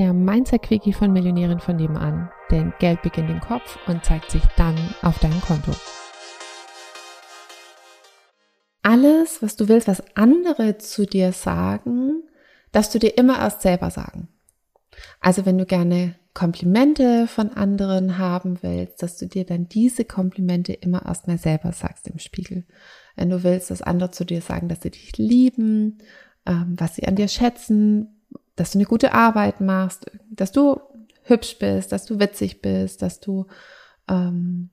der Mindset-Quickie von Millionären von nebenan. Denn Geld beginnt im Kopf und zeigt sich dann auf deinem Konto. Alles, was du willst, was andere zu dir sagen, darfst du dir immer erst selber sagen. Also wenn du gerne Komplimente von anderen haben willst, dass du dir dann diese Komplimente immer erstmal selber sagst im Spiegel. Wenn du willst, dass andere zu dir sagen, dass sie dich lieben, ähm, was sie an dir schätzen, dass du eine gute Arbeit machst, dass du hübsch bist, dass du witzig bist, dass du ähm,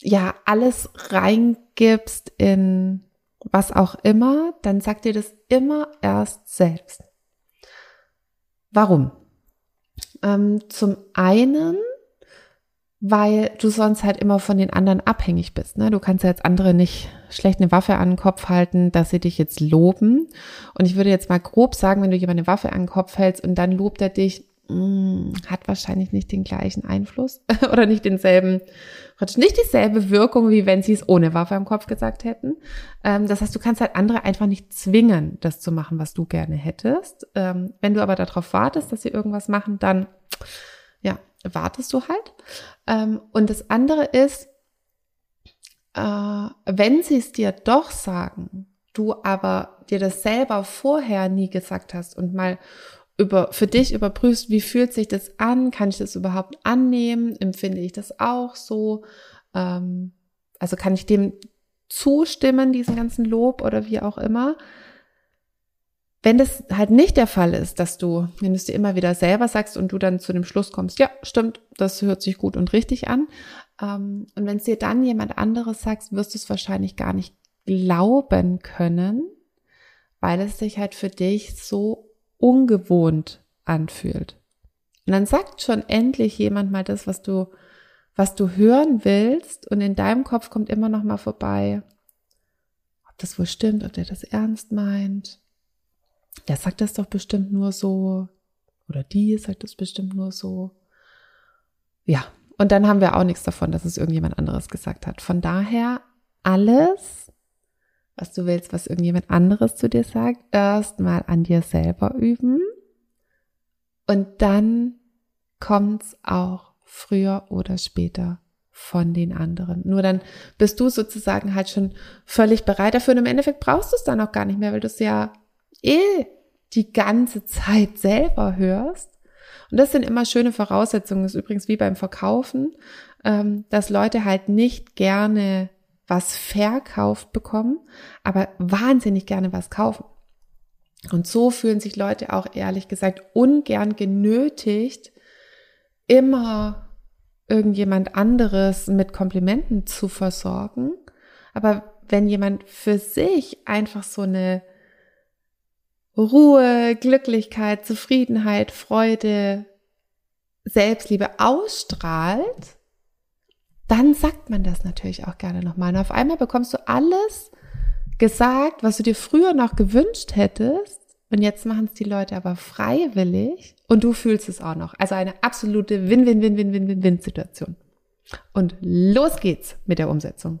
ja alles reingibst in was auch immer, dann sag dir das immer erst selbst. Warum? Ähm, zum einen, weil du sonst halt immer von den anderen abhängig bist. Ne? Du kannst ja jetzt andere nicht schlecht eine Waffe an den Kopf halten, dass sie dich jetzt loben. Und ich würde jetzt mal grob sagen, wenn du jemand eine Waffe an den Kopf hältst und dann lobt er dich, mh, mm, hat wahrscheinlich nicht den gleichen Einfluss oder nicht denselben, nicht dieselbe Wirkung, wie wenn sie es ohne Waffe am Kopf gesagt hätten. Ähm, das heißt, du kannst halt andere einfach nicht zwingen, das zu machen, was du gerne hättest. Ähm, wenn du aber darauf wartest, dass sie irgendwas machen, dann, wartest du halt. Ähm, und das andere ist, äh, wenn sie es dir doch sagen, du aber dir das selber vorher nie gesagt hast und mal über, für dich überprüfst, wie fühlt sich das an? Kann ich das überhaupt annehmen? Empfinde ich das auch so? Ähm, also kann ich dem zustimmen, diesen ganzen Lob oder wie auch immer? Wenn das halt nicht der Fall ist, dass du, wenn du es dir immer wieder selber sagst und du dann zu dem Schluss kommst, ja, stimmt, das hört sich gut und richtig an. Ähm, und wenn es dir dann jemand anderes sagst, wirst du es wahrscheinlich gar nicht glauben können, weil es sich halt für dich so ungewohnt anfühlt. Und dann sagt schon endlich jemand mal das, was du, was du hören willst und in deinem Kopf kommt immer noch mal vorbei, ob das wohl stimmt, ob der das ernst meint. Der sagt das doch bestimmt nur so oder die sagt das bestimmt nur so. Ja, und dann haben wir auch nichts davon, dass es irgendjemand anderes gesagt hat. Von daher alles was du willst, was irgendjemand anderes zu dir sagt, erstmal an dir selber üben. Und dann kommt's auch früher oder später von den anderen. Nur dann bist du sozusagen halt schon völlig bereit dafür. Und im Endeffekt brauchst du es dann auch gar nicht mehr, weil du es ja eh die ganze Zeit selber hörst. Und das sind immer schöne Voraussetzungen. Das ist übrigens wie beim Verkaufen, ähm, dass Leute halt nicht gerne was verkauft bekommen, aber wahnsinnig gerne was kaufen. Und so fühlen sich Leute auch ehrlich gesagt ungern genötigt, immer irgendjemand anderes mit Komplimenten zu versorgen. Aber wenn jemand für sich einfach so eine Ruhe, Glücklichkeit, Zufriedenheit, Freude, Selbstliebe ausstrahlt, dann sagt man das natürlich auch gerne nochmal. Und auf einmal bekommst du alles gesagt, was du dir früher noch gewünscht hättest. Und jetzt machen es die Leute aber freiwillig und du fühlst es auch noch. Also eine absolute Win-Win-Win-Win-Win-Win-Situation. Und los geht's mit der Umsetzung.